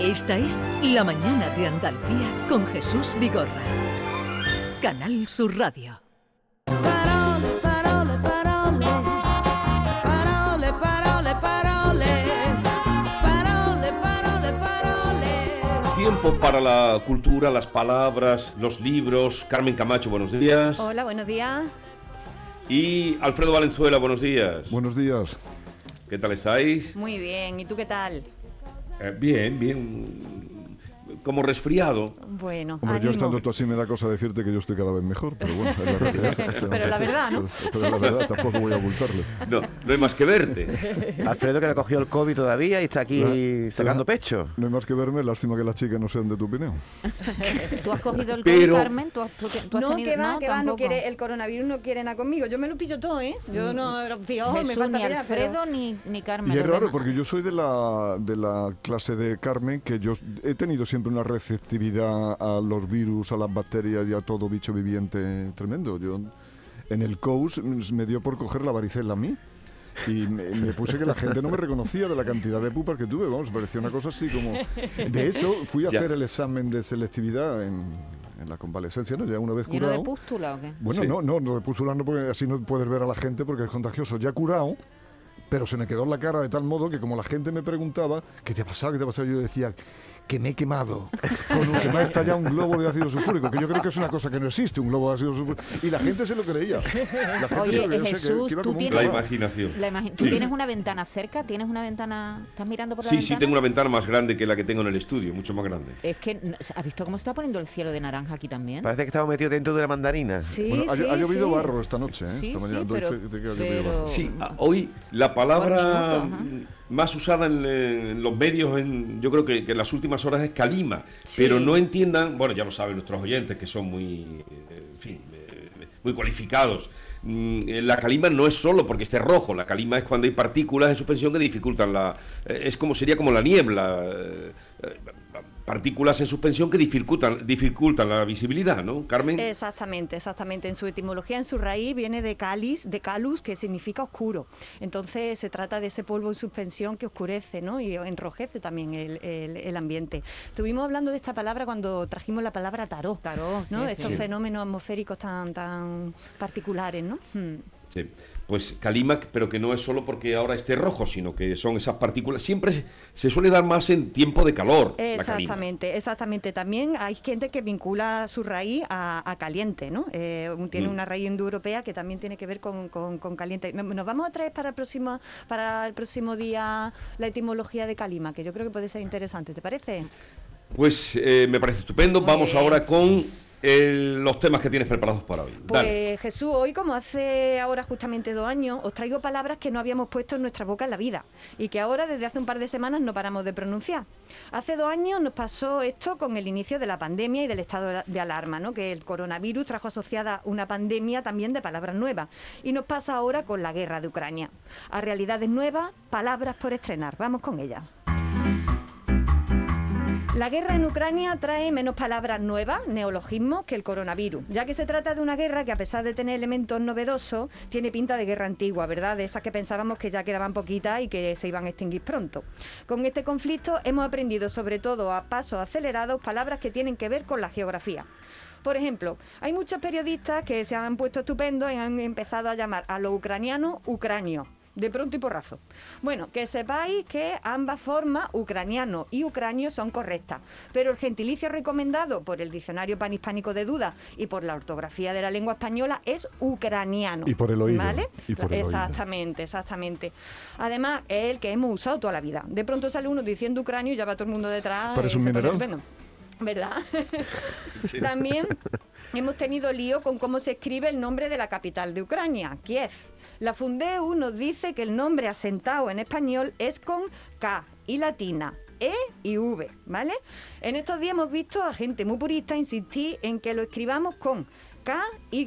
Esta es La Mañana de Andalucía con Jesús Vigorra. Canal Sur Radio. Parole, parole, parole. Parole, parole, parole. Parole, parole, parole. Tiempo para la cultura, las palabras, los libros. Carmen Camacho, buenos días. Hola, buenos días. Y Alfredo Valenzuela, buenos días. Buenos días. ¿Qué tal estáis? Muy bien, ¿y tú qué tal? Eh, bien, bien. Como resfriado. Bueno, Hombre, yo ánimo. estando tú así me da cosa decirte que yo estoy cada vez mejor, pero bueno, es la realidad. Pero la verdad, ¿no? Pero, pero la verdad, tampoco voy a ocultarlo. No, no hay más que verte. Alfredo que le ha cogido el COVID todavía y está aquí La- sacando la- pecho. No hay más que verme, lástima que las chicas no sean de tu opinión. ¿Tú has cogido el Pero- COVID, Carmen? ¿Tú has, tú- tú has No, tenido- que va, que va, no tampoco. quiere, el coronavirus no quiere nada conmigo. Yo me lo pillo todo, ¿eh? Yo no lo fío, me falta ni Alfredo pero- ni, ni Carmen. Y es raro demás. porque yo soy de la, de la clase de Carmen que yo he tenido siempre una receptividad a los virus, a las bacterias y a todo bicho viviente tremendo. Yo en el COUS me dio por coger la varicela a mí. Y me, me puse que la gente no me reconocía de la cantidad de pupas que tuve, vamos, parecía una cosa así como... De hecho, fui a Ya. hacer el examen de selectividad en, en la convalescencia, ¿no? Ya una vez ¿Lleno de curado. pústula o qué? Bueno, Sí. no, no, no de pústula no, porque así no puedes ver a la gente porque es contagioso. Ya curado, pero se me quedó en la cara de tal modo que como la gente me preguntaba, ¿qué te ha pasado? ¿Qué te ha pasado? Yo decía, que me he quemado, con un- que me ha estallado un globo de ácido sulfúrico, que yo creo que es una cosa que no existe, un globo de ácido sulfúrico. Y la gente se lo creía. La gente Oye, creía, que- Jesús, que iba tú tienes- La imaginación. La imagi- ¿Tú Sí. tienes una ventana cerca? ¿Tienes una ventana? ¿Estás mirando por la Sí, ventana? sí, tengo una ventana más grande que la que tengo en el estudio, mucho más grande. Es que, ¿has visto cómo se está poniendo el cielo de naranja aquí también? Parece que estamos metidos dentro de la mandarina. Sí, Bueno, ha, sí, ha llovido sí. barro esta noche, ¿eh? Sí, esta sí, mañana doy pero- que pero-. Sí, hoy la palabra minuto, más usada en, en los medios, en, yo creo que, que en las últimas horas es calima, pero no entiendan, bueno, ya lo saben nuestros oyentes que son muy, eh, en fin, eh, muy cualificados. Mm, eh, La calima no es solo porque esté rojo, la calima es cuando hay partículas en suspensión que dificultan la, es como sería como la niebla. Partículas en suspensión que dificultan, dificultan la visibilidad, ¿no, Carmen? Exactamente, exactamente. En su etimología, en su raíz, viene de calis, de calus, que significa oscuro. Entonces se trata de ese polvo en suspensión que oscurece, ¿no? Y enrojece también el, el- el ambiente. Estuvimos hablando de esta palabra cuando trajimos la palabra tarot. Tarot, ¿no? sí, Estos sí. fenómenos atmosféricos tan, tan particulares, ¿no? Hmm. Sí, Pues calima, pero que no es solo porque ahora esté rojo, sino que son esas partículas. Siempre se, se suele dar más en tiempo de calor. la. Exactamente, exactamente. También hay gente que vincula su raíz a, a caliente, ¿no? Eh, tiene Mm. una raíz indoeuropea que también tiene que ver con, con- con caliente. No- Nos vamos a traer para el próximo para el próximo día la etimología de calima, que yo creo que puede ser interesante. ¿Te parece? Pues eh, me parece estupendo. Muy Vamos bien. ahora con el- los temas que tienes preparados para hoy. Dale. Pues Jesús, hoy como hace ahora justamente dos años, os traigo palabras que no habíamos puesto en nuestra boca en la vida y que ahora desde hace un par de semanas no paramos de pronunciar. Hace dos años nos pasó esto con el inicio de la pandemia y del estado de alarma, ¿no? que el coronavirus trajo asociada una pandemia también de palabras nuevas. Y nos pasa ahora con la guerra de Ucrania. A realidades nuevas, palabras por estrenar. Vamos con ellas. La guerra en Ucrania trae menos palabras nuevas, neologismos, que el coronavirus, ya que se trata de una guerra que a pesar de tener elementos novedosos, tiene pinta de guerra antigua, ¿verdad? De esas que pensábamos que ya quedaban poquitas y que se iban a extinguir pronto. Con este conflicto hemos aprendido, sobre todo a pasos acelerados, palabras que tienen que ver con la geografía. Por ejemplo, hay muchos periodistas que se han puesto estupendos y han empezado a llamar a los ucranianos ucranios. De pronto y porrazo. Bueno, que sepáis que ambas formas, ucraniano y ucranio, son correctas. Pero el gentilicio recomendado por el Diccionario Panhispánico de Dudas y por la ortografía de la lengua española es ucraniano. Y por el oído, ¿Vale? y por el oído. exactamente, exactamente. Además, es el que hemos usado toda la vida. De pronto sale uno diciendo ucranio y ya va todo el mundo detrás. Parece un mineral. ¿Verdad? También hemos tenido lío con cómo se escribe el nombre de la capital de Ucrania, Kiev. La Fundeu nos dice que el nombre asentado en español es con K y latina. E y V, ¿vale? En estos días hemos visto a gente muy purista insistir en que lo escribamos con K, Y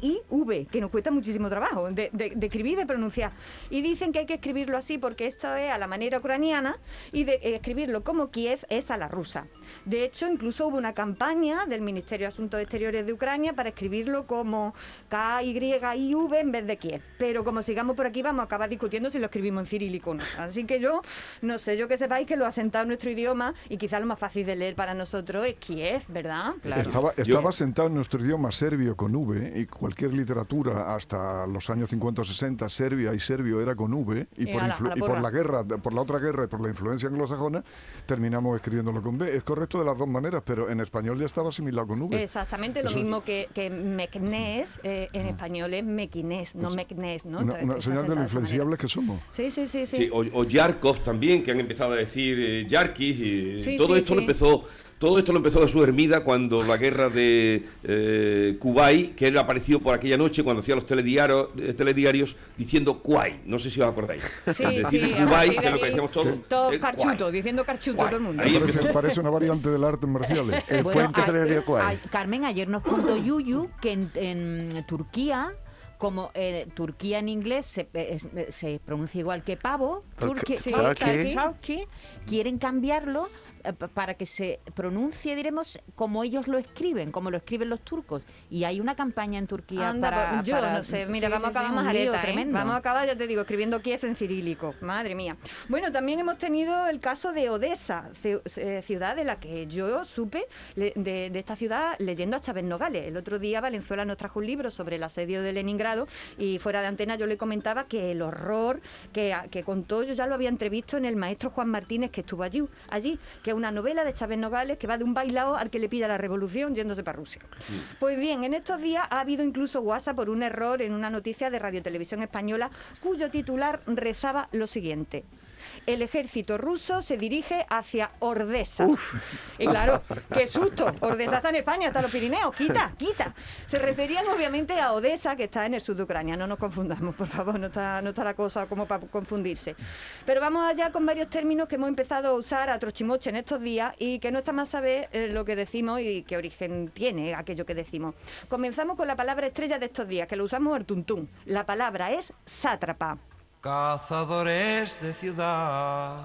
y V, que nos cuesta muchísimo trabajo de, de- de escribir y de pronunciar. Y dicen que hay que escribirlo así porque esto es a la manera ucraniana y de eh, escribirlo como Kiev es a la rusa. De hecho, incluso hubo una campaña del Ministerio de Asuntos Exteriores de Ucrania para escribirlo como K, Y y V en vez de Kiev. Pero como sigamos por aquí, vamos a acabar discutiendo si lo escribimos en cirílico o no. Así que yo, no sé, yo que sepáis que lo ha sentado nuestro idioma y quizás lo más fácil de leer para nosotros es Kiev, ¿verdad? Estaba, Yo- estaba sentado en nuestro idioma serbio con V y cualquier literatura hasta los años 50 o 60, serbia y serbio era con V y, por, y por la guerra, por la otra guerra y por la influencia anglosajona, terminamos escribiéndolo con V. Es correcto de las dos maneras, pero en español ya estaba asimilado con V. Exactamente lo Eso- mismo que, que mecnés, eh, en español es mequinés, no mecnés, ¿no? Una, señal de lo influenciables que somos. Sí, sí, sí, sí. Sí, o, o Yarkov también, que han empezado a decir eh, Yarkis, y Sí, todo sí, esto lo empezó, todo esto lo empezó de su hermida cuando la guerra de eh, Kuwait, que él apareció por aquella noche cuando hacía los telediarios, eh, telediarios diciendo Kuwait, no sé si os acordáis. Sí, decir sí, que es lo que decíamos todos. Todo eh, carchuto, Kuwait. diciendo carchuto Guay. todo el mundo. Ahí Parece, parece una variante del arte marciales. El Bueno, puente se a- a- Carmen, ayer nos contó Yuyu que en, en Turquía, como eh, Turquía en inglés se, eh, es- eh, se pronuncia igual que pavo, quieren cambiarlo para que se pronuncie, diremos, como ellos lo escriben, como lo escriben los turcos. Y hay una campaña en Turquía Anda, para... yo para- no sé, mira, sí, vamos sí, a acabar un más lío areta, ¿eh? Vamos a acabar, ya te digo, escribiendo Kiev en cirílico, madre mía. Bueno, también hemos tenido el caso de Odessa, eh, ciudad de la que yo supe de esta ciudad leyendo a Chávez Nogales. El otro día Valenzuela nos trajo un libro sobre el asedio de Leningrado y fuera de antena yo le comentaba que el horror que, que contó, yo ya lo había entrevisto en el maestro Juan Martínez que estuvo allí, allí que es una novela de Chávez Nogales que va de un bailao al que le pilla la revolución yéndose para Rusia. Pues bien, en estos días ha habido incluso WhatsApp por un error en una noticia de Radio Televisión Española cuyo titular rezaba lo siguiente. El ejército ruso se dirige hacia Ordesa. Y claro, qué susto. Ordesa está en España, está en los Pirineos. Quita, quita. Se referían obviamente a Odessa, que está en el sur de Ucrania. No nos confundamos, por favor, no está, no está la cosa como para confundirse. Pero vamos allá con varios términos que hemos empezado a usar a trochimoche en estos días y que no está más saber eh, lo que decimos y qué origen tiene aquello que decimos. Comenzamos con la palabra estrella de estos días, que lo usamos al tuntún. La palabra es sátrapa. Cazadores de ciudad,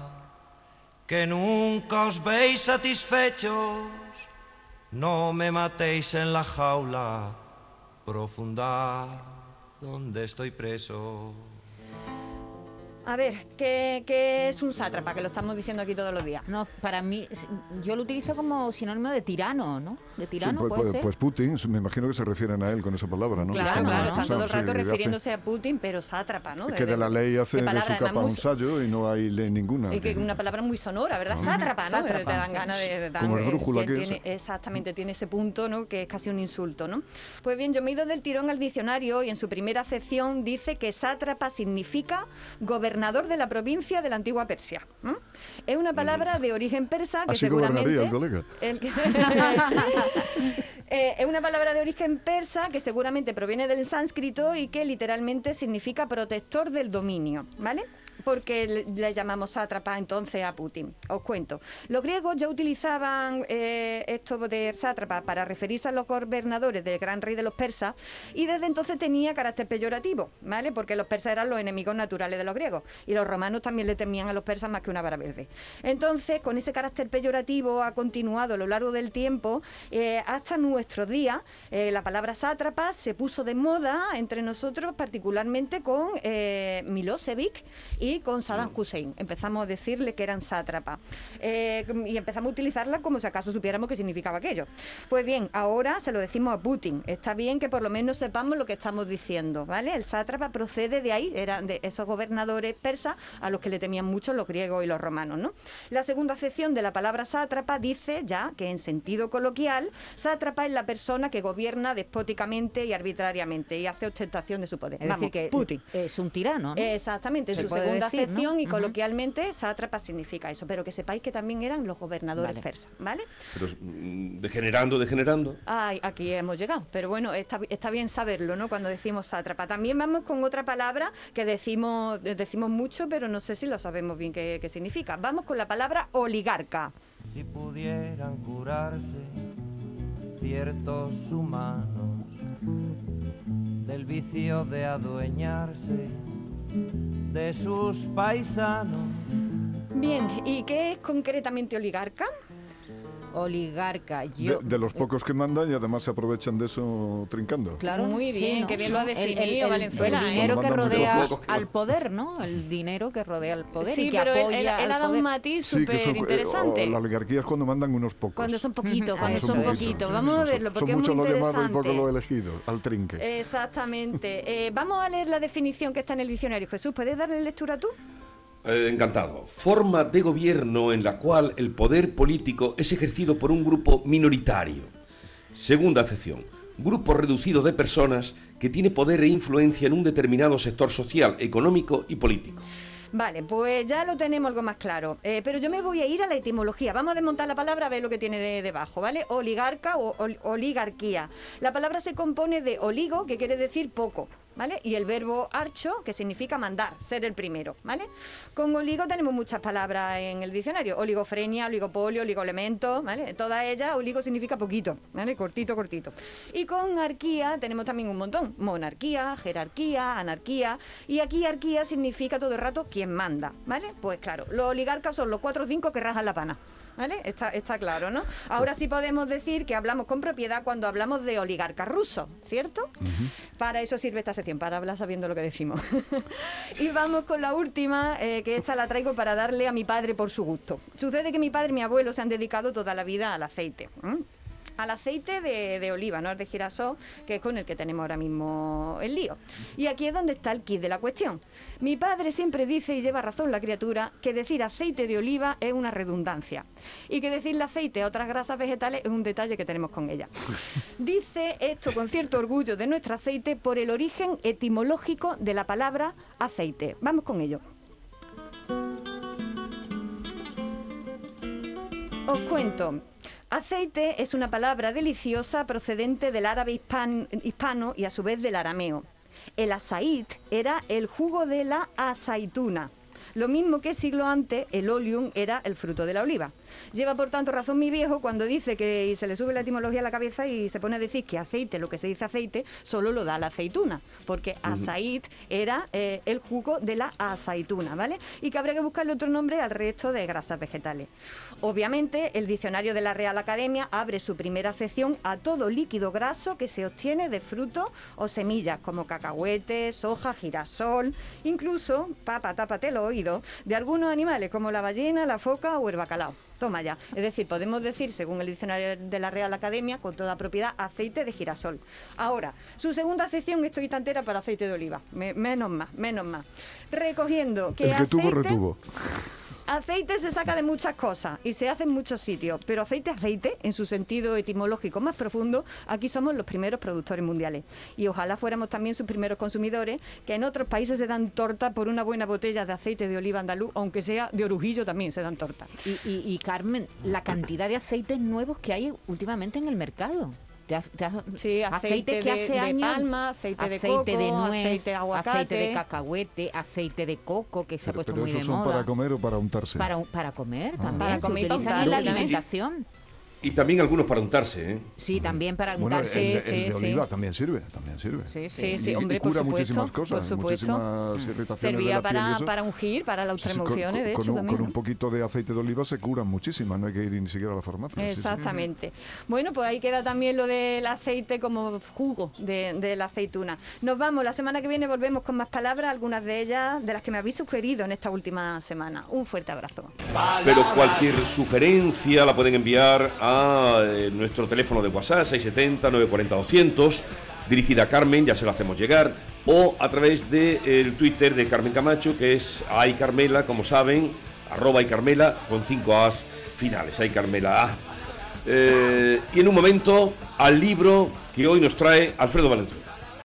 que nunca os veis satisfechos, no me matéis en la jaula profunda donde estoy preso. A ver, ¿qué, qué es un sátrapa? Que lo estamos diciendo aquí todos los días. No, para mí, yo lo utilizo como sinónimo de tirano, ¿no? De Sí, tirano, pues, puede pues- ser. pues Putin, me imagino que se refieren a él con esa palabra, ¿no? Claro, claro, ¿no? están todo el sí, rato hace- refiriéndose a Putin, pero sátrapa, ¿no? Que de la ley hace de de su capa un sallo y no hay ley ninguna. Y que una palabra muy sonora, ¿verdad? Sátrapa, ¿no? Sátrapa. Te dan ganas de... de- Como el brújula que es. Exactamente, tiene ese punto, ¿no? Que es casi un insulto, ¿no? Pues bien, yo me he ido del tirón al diccionario y en su primera acepción dice que sátrapa significa gobernador de la provincia de la antigua Persia. Es una palabra de origen persa que Así seguramente... gobernaría el colega. el que- Eh, es una palabra de origen persa que seguramente proviene del sánscrito y que literalmente significa protector del dominio, ¿vale? Porque le, llamamos sátrapa entonces a Putin. Os cuento. Los griegos ya utilizaban eh, esto de sátrapa para referirse a los gobernadores del gran rey de los persas y desde entonces tenía carácter peyorativo, ¿vale? Porque los persas eran los enemigos naturales de los griegos y los romanos también le temían a los persas más que una vara verde. Entonces, con ese carácter peyorativo ha continuado a lo largo del tiempo eh, hasta nuestros días. Eh, la palabra sátrapa se puso de moda entre nosotros, particularmente con Milosevic y con Saddam Hussein. Empezamos a decirle que eran sátrapas Eh, y empezamos a utilizarla como si acaso supiéramos qué significaba aquello. Pues bien, ahora se lo decimos a Putin. Está bien que por lo menos sepamos lo que estamos diciendo, ¿vale? El sátrapa procede de ahí, eran de esos gobernadores persas a los que le temían mucho los griegos y los romanos, ¿no? La segunda acepción de la palabra sátrapa dice ya que en sentido coloquial, sátrapa es la persona que gobierna despóticamente y arbitrariamente y hace ostentación de su poder. es Vamos, decir, que Putin. es un tirano, ¿no? Exactamente, en Se su puede segunda decir, ¿no? acepción y Ujú. coloquialmente sátrapa significa eso, pero que sepáis que también eran los gobernadores Vale. persas, ¿vale? Pero mm, degenerando, degenerando. Ay, aquí hemos llegado, pero bueno, está, está bien saberlo, ¿no? Cuando decimos sátrapa. También vamos con otra palabra que decimos, decimos mucho, pero no sé si lo sabemos bien qué, qué significa. Vamos con la palabra oligarca. Si pudieran curarse ciertos humanos del vicio de adueñarse de sus paisanos. Bien, ¿y qué es concretamente oligarca? Oligarca, De, yo... de los pocos que mandan y además se aprovechan de eso trincando. Claro, Muy bien, qué bien lo ha El- el- definido, el- Valenzuela, El ¿eh? dinero que Cuando mandan rodea al poder, ¿no? El dinero que rodea al poder Sí, y que pero él, apoya él- él al ha dado un matiz Sí, que súper eh, interesante. o la oligarquía es cuando mandan unos pocos. Cuando son poquitos, cuando son poquitos. Vamos a verlo porque son es mucho muy lo llamado y interesante. poco lo elegido, al trinque. Exactamente. Eh, vamos a leer la definición que está en el diccionario. Jesús, ¿puedes darle lectura tú? Eh, encantado. Forma de gobierno en la cual el poder político es ejercido por un grupo minoritario. Segunda acepción. Grupo reducido de personas que tiene poder e influencia en un determinado sector social, económico y político. Vale, pues ya lo tenemos algo más claro. Eh, pero yo me voy a ir a la etimología. Vamos a desmontar la palabra a ver lo que tiene de- debajo, ¿vale? Oligarca o ol- oligarquía. La palabra se compone de oligo, que quiere decir poco, Y el verbo archo, que significa mandar, ser el primero, ¿vale? Con oligo tenemos muchas palabras en el diccionario. Oligofrenia, oligopolio, oligoelemento, ¿vale? Todas ellas, oligo significa poquito, ¿vale? Cortito, cortito. Y con arquía tenemos también un montón. Monarquía, jerarquía, anarquía. Y aquí arquía significa todo el rato quien manda, ¿vale? Pues claro, los oligarcas son los cuatro o cinco que rajan la pana. ¿Vale? Está, está claro, ¿no? Ahora sí podemos decir que hablamos con propiedad cuando hablamos de oligarcas rusos, ¿cierto? Para eso sirve esta sección, para hablar sabiendo lo que decimos. y vamos con la última, eh, que esta la traigo para darle a mi padre por su gusto. Sucede que mi padre y mi abuelo se han dedicado toda la vida al aceite. Al aceite de, de oliva, no al de girasol, que es con el que tenemos ahora mismo el lío. Y aquí es donde está el kit de la cuestión. Mi padre siempre dice, y lleva razón la criatura, que decir aceite de oliva es una redundancia. Y que decirle aceite a otras grasas vegetales es un detalle que tenemos con ella. Dice esto con cierto orgullo de nuestro aceite por el origen etimológico de la palabra aceite. Vamos con ello. Os cuento. Aceite es una palabra deliciosa procedente del árabe hispan- hispano y a su vez del arameo. El asait era el jugo de la aceituna. Lo mismo que siglo antes el oleum era el fruto de la oliva. Lleva por tanto razón mi viejo cuando dice que y se le sube la etimología a la cabeza y se pone a decir que aceite, lo que se dice aceite, solo lo da la aceituna, porque azait era eh, el jugo de la aceituna, ¿vale? Y que habría que buscarle otro nombre al resto de grasas vegetales. Obviamente, el diccionario de la Real Academia abre su primera sección a todo líquido graso que se obtiene de frutos o semillas, como cacahuetes, soja, girasol, incluso, papa, tápate los oídos, de algunos animales, como la ballena, la foca o el bacalao. Toma ya. Es decir, podemos decir, según el diccionario de la Real Academia, con toda propiedad, aceite de girasol. Ahora, su segunda sección, estoy tantera para aceite de oliva. Me- menos más, menos más. Recogiendo que El que tuvo, retuvo. Aceite se saca de muchas cosas y se hace en muchos sitios, pero aceite aceite, en su sentido etimológico más profundo, aquí somos los primeros productores mundiales. Y ojalá fuéramos también sus primeros consumidores, que en otros países se dan torta por una buena botella de aceite de oliva andaluz, aunque sea de orujillo también se dan torta. Y, y- y, Carmen, la cantidad de aceites nuevos que hay últimamente en el mercado. Sí, aceite que de- hace de años, palma, aceite de aceite de coco, nuez, aceite de aguacate. aceite de cacahuete, aceite de coco que se ha puesto pero muy esos de son moda. para comer o para untarse. Para, un- para comer también. Para se comer utilizan en la alimentación. Y también algunos para untarse, ¿eh? Sí, también para Bueno, el, untarse. el sí, de sí. oliva también sirve, también sirve. Sí, sí. Sí, Y- hombre, y por cura supuesto, muchísimas cosas, por supuesto. muchísimas irritaciones de Servía la piel y para, para ungir, para las con- ultraemociones, de con, hecho, un, también. con un poquito de aceite de oliva se curan muchísimas, no hay que ir ni siquiera a la farmacia. sí, sí. Exactamente. Bueno, pues ahí queda también lo del aceite como jugo de, de la aceituna. Nos vamos, la semana que viene volvemos con más palabras, algunas de ellas de las que me habéis sugerido en esta última semana. Un fuerte abrazo. Pero cualquier sugerencia la pueden enviar a eh, nuestro teléfono de WhatsApp 670-940-200, dirigida a Carmen, ya se lo hacemos llegar, o a través del Twitter de Carmen Camacho, que es Ay Carmela, como saben, arroba y Carmela, con cinco As finales, Ay Carmela A. Eh, y en un momento al libro que hoy nos trae Alfredo Valenzuela.